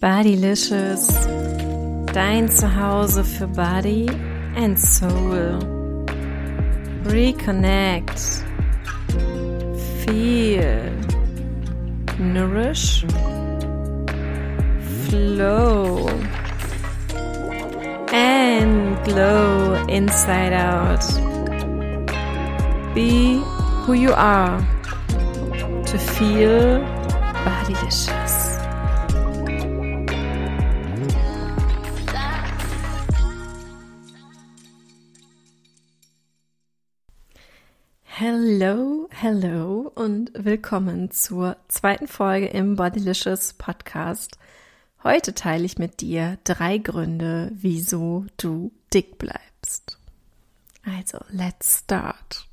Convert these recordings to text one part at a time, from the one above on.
Bodylicious, dein Zuhause für Body and Soul. Reconnect, feel, nourish, flow, and glow inside out. Be who you are to feel bodylicious. Hello, hello und willkommen zur zweiten Folge im Bodylicious Podcast. Heute teile ich mit dir drei Gründe, wieso du dick bleibst. Also, let's start.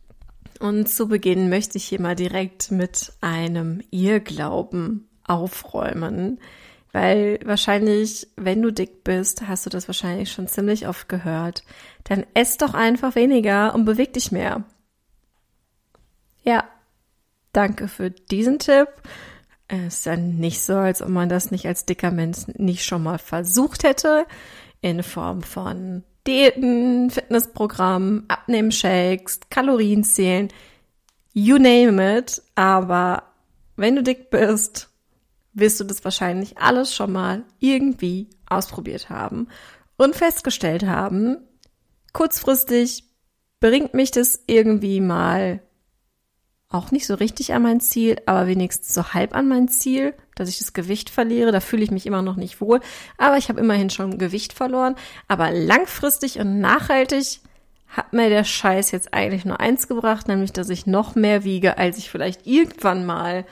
Und zu Beginn möchte ich hier mal direkt mit einem Irrglauben aufräumen, weil wahrscheinlich, wenn du dick bist, hast du das wahrscheinlich schon ziemlich oft gehört, dann ess doch einfach weniger und beweg dich mehr. Ja, danke für diesen Tipp. Es ist ja nicht so, als ob man das nicht als dicker Mensch nicht schon mal versucht hätte, in Form von Diäten, Fitnessprogramm, Abnehmshakes, Kalorien zählen, you name it. Aber wenn du dick bist, wirst du das wahrscheinlich alles schon mal irgendwie ausprobiert haben und festgestellt haben, kurzfristig bringt mich das irgendwie mal auch nicht so richtig an mein Ziel, aber wenigstens so halb an mein Ziel, dass ich das Gewicht verliere. Da fühle ich mich immer noch nicht wohl. Aber ich habe immerhin schon Gewicht verloren. Aber langfristig und nachhaltig hat mir der Scheiß jetzt eigentlich nur eins gebracht, nämlich dass ich noch mehr wiege, als ich vielleicht irgendwann mal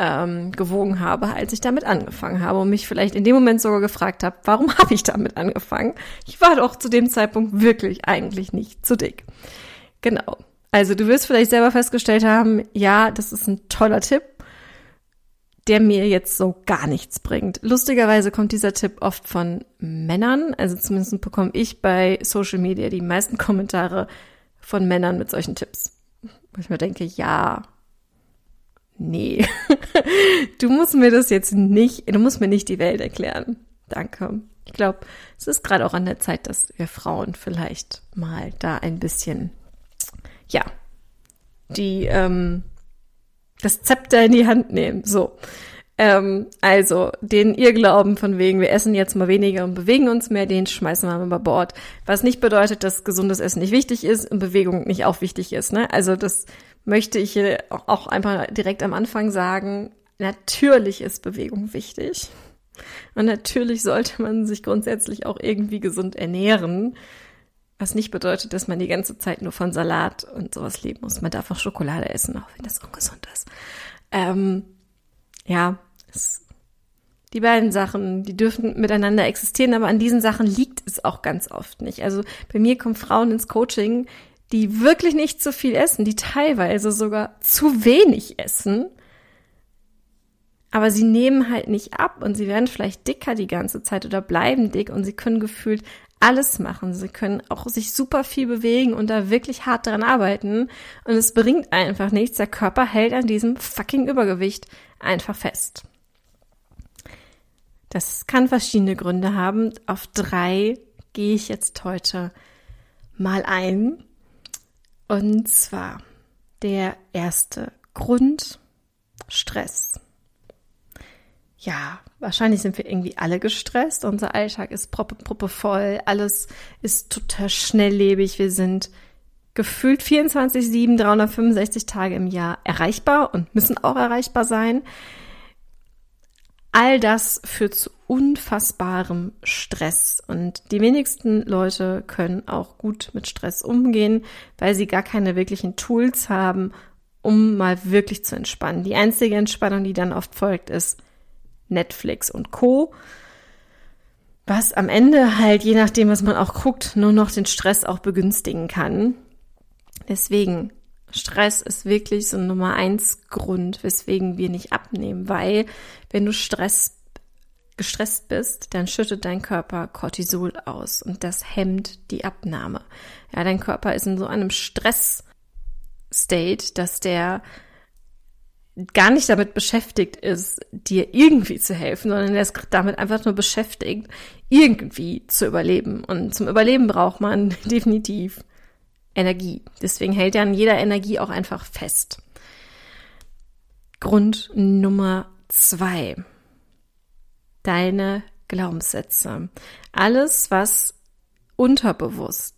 ähm, gewogen habe, als ich damit angefangen habe und mich vielleicht in dem Moment sogar gefragt habe, warum habe ich damit angefangen? Ich war doch zu dem Zeitpunkt wirklich eigentlich nicht zu dick. Genau. Also du wirst vielleicht selber festgestellt haben, ja, das ist ein toller Tipp, der mir jetzt so gar nichts bringt. Lustigerweise kommt dieser Tipp oft von Männern, also zumindest bekomme ich bei Social Media die meisten Kommentare von Männern mit solchen Tipps. Wo ich mir denke, ja, nee, du musst mir das jetzt nicht, du musst mir nicht die Welt erklären. Danke. Ich glaube, es ist gerade auch an der Zeit, dass wir Frauen vielleicht mal da ein bisschen ja, die ähm, das Zepter in die Hand nehmen. So. Ähm, also, den Irrglauben von wegen, wir essen jetzt mal weniger und bewegen uns mehr, den schmeißen wir mal über Bord. Was nicht bedeutet, dass gesundes Essen nicht wichtig ist und Bewegung nicht auch wichtig ist. Ne? Also, das möchte ich hier auch einfach direkt am Anfang sagen. Natürlich ist Bewegung wichtig. Und natürlich sollte man sich grundsätzlich auch irgendwie gesund ernähren. Was nicht bedeutet, dass man die ganze Zeit nur von Salat und sowas leben muss. Man darf auch Schokolade essen, auch wenn das ungesund ist. Ähm, ja, es, die beiden Sachen, die dürfen miteinander existieren, aber an diesen Sachen liegt es auch ganz oft nicht. Also bei mir kommen Frauen ins Coaching, die wirklich nicht zu viel essen, die teilweise sogar zu wenig essen. Aber sie nehmen halt nicht ab und sie werden vielleicht dicker die ganze Zeit oder bleiben dick und sie können gefühlt alles machen. Sie können auch sich super viel bewegen und da wirklich hart dran arbeiten. Und es bringt einfach nichts. Der Körper hält an diesem fucking Übergewicht einfach fest. Das kann verschiedene Gründe haben. Auf drei gehe ich jetzt heute mal ein. Und zwar der erste Grund, Stress. Ja, Wahrscheinlich sind wir irgendwie alle gestresst. Unser Alltag ist proppe, proppe voll. Alles ist total schnelllebig. Wir sind gefühlt 24-7, 365 Tage im Jahr erreichbar und müssen auch erreichbar sein. All das führt zu unfassbarem Stress. Und die wenigsten Leute können auch gut mit Stress umgehen, weil sie gar keine wirklichen Tools haben, um mal wirklich zu entspannen. Die einzige Entspannung, die dann oft folgt, ist Netflix und Co. Was am Ende halt, je nachdem, was man auch guckt, nur noch den Stress auch begünstigen kann. Deswegen, Stress ist wirklich so ein Nummer eins Grund, weswegen wir nicht abnehmen, weil wenn du Stress gestresst bist, dann schüttet dein Körper Cortisol aus und das hemmt die Abnahme. Ja, dein Körper ist in so einem Stress-State, dass der gar nicht damit beschäftigt ist, dir irgendwie zu helfen, sondern der ist damit einfach nur beschäftigt, irgendwie zu überleben. Und zum Überleben braucht man definitiv Energie. Deswegen hält er an jeder Energie auch einfach fest. Grund Nummer zwei. Deine Glaubenssätze. Alles, was unterbewusst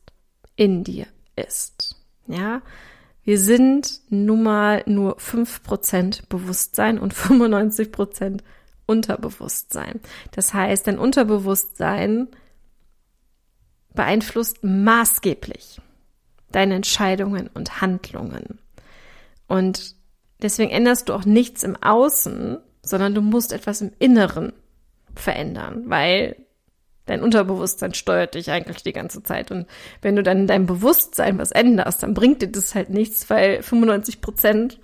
in dir ist. Ja, wir sind nun mal nur 5% Bewusstsein und 95% Unterbewusstsein. Das heißt, dein Unterbewusstsein beeinflusst maßgeblich deine Entscheidungen und Handlungen. Und deswegen änderst du auch nichts im Außen, sondern du musst etwas im Inneren verändern, weil dein Unterbewusstsein steuert dich eigentlich die ganze Zeit. Und wenn du dann in deinem Bewusstsein was änderst, dann bringt dir das halt nichts, weil 95 Prozent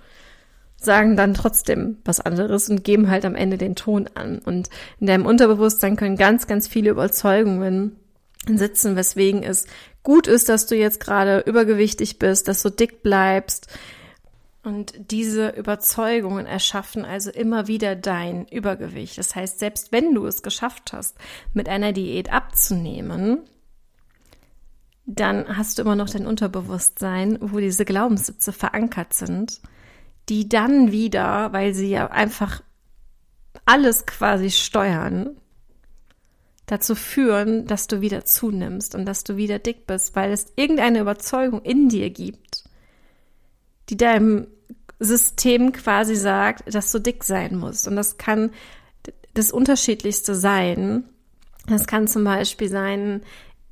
sagen dann trotzdem was anderes und geben halt am Ende den Ton an. Und in deinem Unterbewusstsein können ganz, ganz viele Überzeugungen sitzen, weswegen es gut ist, dass du jetzt gerade übergewichtig bist, dass du dick bleibst, und diese Überzeugungen erschaffen also immer wieder dein Übergewicht. Das heißt, selbst wenn du es geschafft hast, mit einer Diät abzunehmen, dann hast du immer noch dein Unterbewusstsein, wo diese Glaubenssitze verankert sind, die dann wieder, weil sie ja einfach alles quasi steuern, dazu führen, dass du wieder zunimmst und dass du wieder dick bist, weil es irgendeine Überzeugung in dir gibt, die deinem System quasi sagt, dass du dick sein musst. Und das kann das Unterschiedlichste sein. Das kann zum Beispiel sein,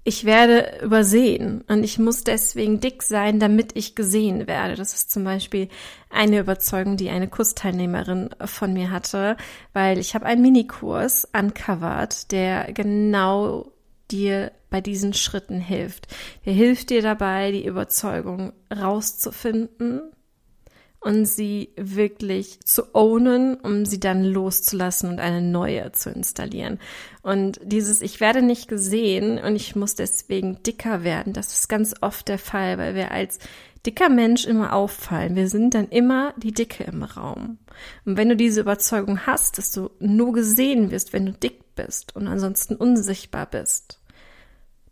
ich werde übersehen und ich muss deswegen dick sein, damit ich gesehen werde. Das ist zum Beispiel eine Überzeugung, die eine Kursteilnehmerin von mir hatte, weil ich habe einen Minikurs uncovered, der genau dir bei diesen Schritten hilft. Der hilft dir dabei, die Überzeugung rauszufinden und sie wirklich zu ownen, um sie dann loszulassen und eine neue zu installieren. Und dieses Ich werde nicht gesehen und ich muss deswegen dicker werden, das ist ganz oft der Fall, weil wir als dicker Mensch immer auffallen. Wir sind dann immer die Dicke im Raum. Und wenn du diese Überzeugung hast, dass du nur gesehen wirst, wenn du dick bist und ansonsten unsichtbar bist,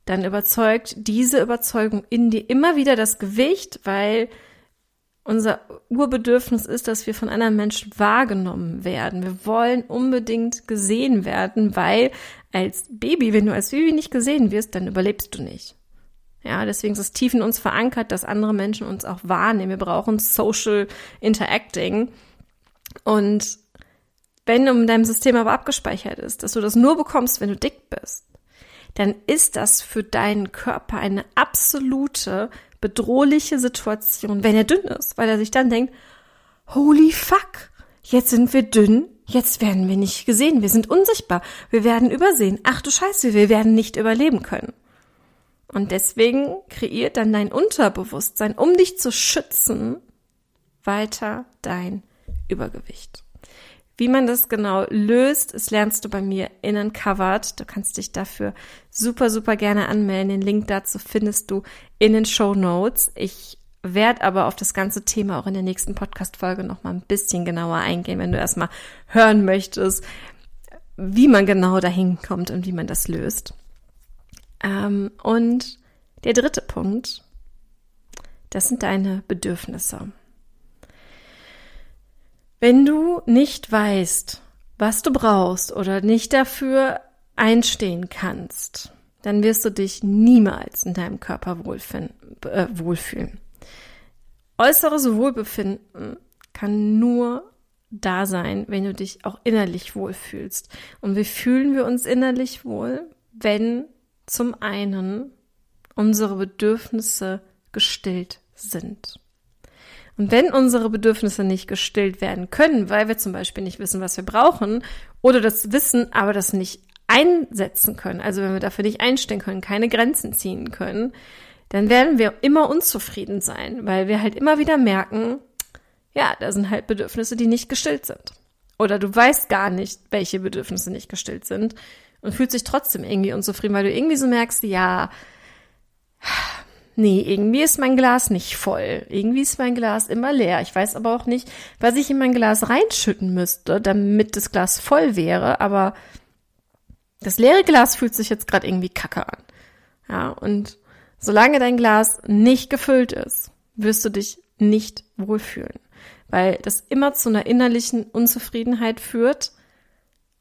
dann überzeugt diese Überzeugung in dir immer wieder das Gewicht, weil unser Urbedürfnis ist, dass wir von anderen Menschen wahrgenommen werden. Wir wollen unbedingt gesehen werden, weil als Baby, wenn du als Baby nicht gesehen wirst, dann überlebst du nicht. Ja, deswegen ist es tief in uns verankert, dass andere Menschen uns auch wahrnehmen. Wir brauchen Social Interacting. Und wenn in deinem System aber abgespeichert ist, dass du das nur bekommst, wenn du dick bist, dann ist das für deinen Körper eine absolute bedrohliche Situation, wenn er dünn ist, weil er sich dann denkt, holy fuck, jetzt sind wir dünn, jetzt werden wir nicht gesehen, wir sind unsichtbar, wir werden übersehen, ach du Scheiße, wir werden nicht überleben können. Und deswegen kreiert dann dein Unterbewusstsein, um dich zu schützen, weiter dein Übergewicht. Wie man das genau löst, das lernst du bei mir in Uncovered. Du kannst dich dafür super, super gerne anmelden. Den Link dazu findest du in den Show Notes. Ich werde aber auf das ganze Thema auch in der nächsten Podcast-Folge noch mal ein bisschen genauer eingehen, wenn du erstmal hören möchtest, wie man genau dahin kommt und wie man das löst. Ähm, und der dritte Punkt, das sind deine Bedürfnisse. Wenn du nicht weißt, was du brauchst oder nicht dafür einstehen kannst, dann wirst du dich niemals in deinem Körper äh, wohlfühlen. Äußeres Wohlbefinden kann nur da sein, wenn du dich auch innerlich wohlfühlst. Und wie fühlen wir uns innerlich wohl, wenn zum einen unsere Bedürfnisse gestillt sind? Und wenn unsere Bedürfnisse nicht gestillt werden können, weil wir zum Beispiel nicht wissen, was wir brauchen, oder das wissen, aber das nicht einsetzen können, also wenn wir dafür nicht einstehen können, keine Grenzen ziehen können, dann werden wir immer unzufrieden sein, weil wir halt immer wieder merken, ja, da sind halt Bedürfnisse, die nicht gestillt sind. Oder du weißt gar nicht, welche Bedürfnisse nicht gestillt sind und fühlst dich trotzdem irgendwie unzufrieden, weil du irgendwie so merkst, ja, nee, irgendwie ist mein Glas nicht voll. Irgendwie ist mein Glas immer leer. Ich weiß aber auch nicht, was ich in mein Glas reinschütten müsste, damit das Glas voll wäre, aber das leere Glas fühlt sich jetzt gerade irgendwie kacke an. Ja, und solange dein Glas nicht gefüllt ist, wirst du dich nicht wohlfühlen, weil das immer zu einer innerlichen Unzufriedenheit führt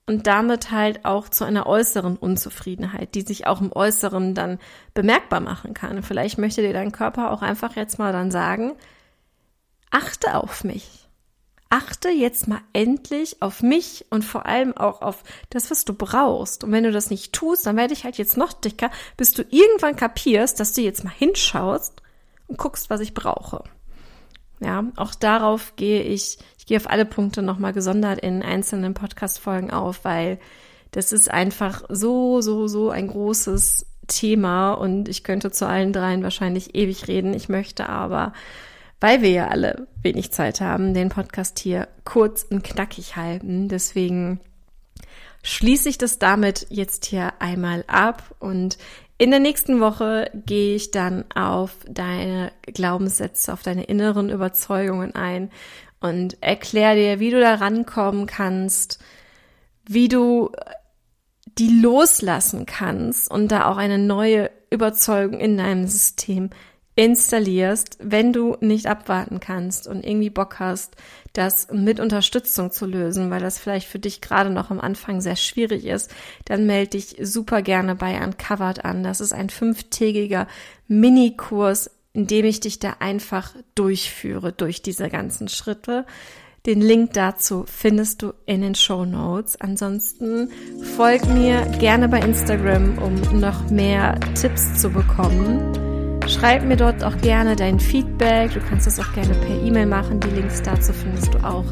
und damit halt auch zu einer äußeren Unzufriedenheit, die sich auch im Äußeren dann bemerkbar machen kann. Vielleicht möchte dir dein Körper auch einfach jetzt mal dann sagen, achte auf mich. Achte jetzt mal endlich auf mich und vor allem auch auf das, was du brauchst. Und wenn du das nicht tust, dann werde ich halt jetzt noch dicker, bis du irgendwann kapierst, dass du jetzt mal hinschaust und guckst, was ich brauche. Ja, auch darauf gehe ich, ich gehe auf alle Punkte nochmal gesondert in einzelnen Podcast-Folgen auf, weil das ist einfach so, so, so ein großes Thema und ich könnte zu allen dreien wahrscheinlich ewig reden. Ich möchte aber, weil wir ja alle wenig Zeit haben, den Podcast hier kurz und knackig halten. Deswegen schließe ich das damit jetzt hier einmal ab und in der nächsten Woche gehe ich dann auf deine Glaubenssätze, auf deine inneren Überzeugungen ein und erkläre dir, wie du da rankommen kannst, wie du die loslassen kannst und da auch eine neue Überzeugung in deinem System installierst, wenn du nicht abwarten kannst und irgendwie Bock hast, das mit Unterstützung zu lösen, weil das vielleicht für dich gerade noch am Anfang sehr schwierig ist, dann melde dich super gerne bei Uncovered an. Das ist ein fünftägiger Minikurs, in dem ich dich da einfach durchführe durch diese ganzen Schritte. Den Link dazu findest du in den Show Notes. Ansonsten folg mir gerne bei Instagram, um noch mehr Tipps zu bekommen. Schreib mir dort auch gerne dein Feedback. Du kannst das auch gerne per E-Mail machen. Die Links dazu findest du auch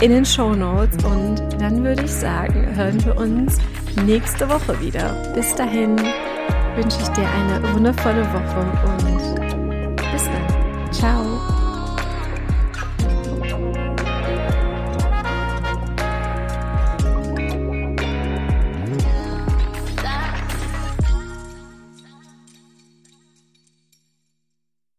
in den Show Notes. Und dann würde ich sagen, hören wir uns nächste Woche wieder. Bis dahin wünsche ich dir eine wundervolle Woche und bis dann. Ciao.